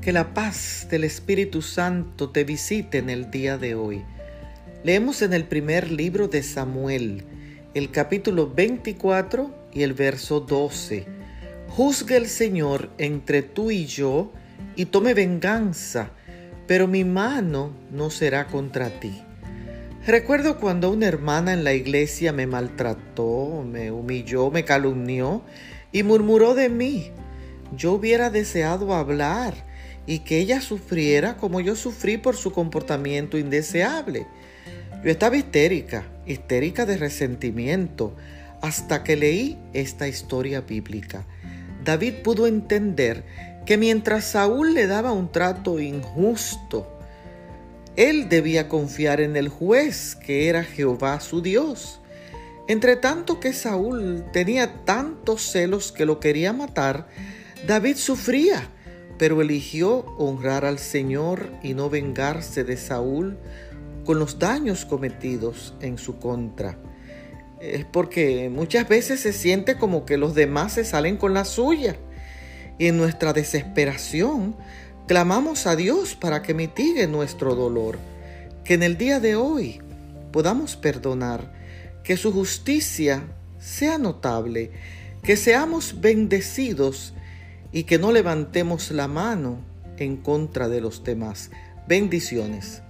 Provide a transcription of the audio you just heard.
Que la paz del Espíritu Santo te visite en el día de hoy. Leemos en el primer libro de Samuel, el capítulo 24 y el verso 12. Juzgue el Señor entre tú y yo y tome venganza, pero mi mano no será contra ti. Recuerdo cuando una hermana en la iglesia me maltrató, me humilló, me calumnió y murmuró de mí. Yo hubiera deseado hablar y que ella sufriera como yo sufrí por su comportamiento indeseable. Yo estaba histérica, histérica de resentimiento, hasta que leí esta historia bíblica. David pudo entender que mientras Saúl le daba un trato injusto, él debía confiar en el juez, que era Jehová su Dios. Entre tanto que Saúl tenía tantos celos que lo quería matar, David sufría pero eligió honrar al Señor y no vengarse de Saúl con los daños cometidos en su contra. Es porque muchas veces se siente como que los demás se salen con la suya. Y en nuestra desesperación clamamos a Dios para que mitigue nuestro dolor. Que en el día de hoy podamos perdonar, que su justicia sea notable, que seamos bendecidos y que no levantemos la mano en contra de los demás. Bendiciones.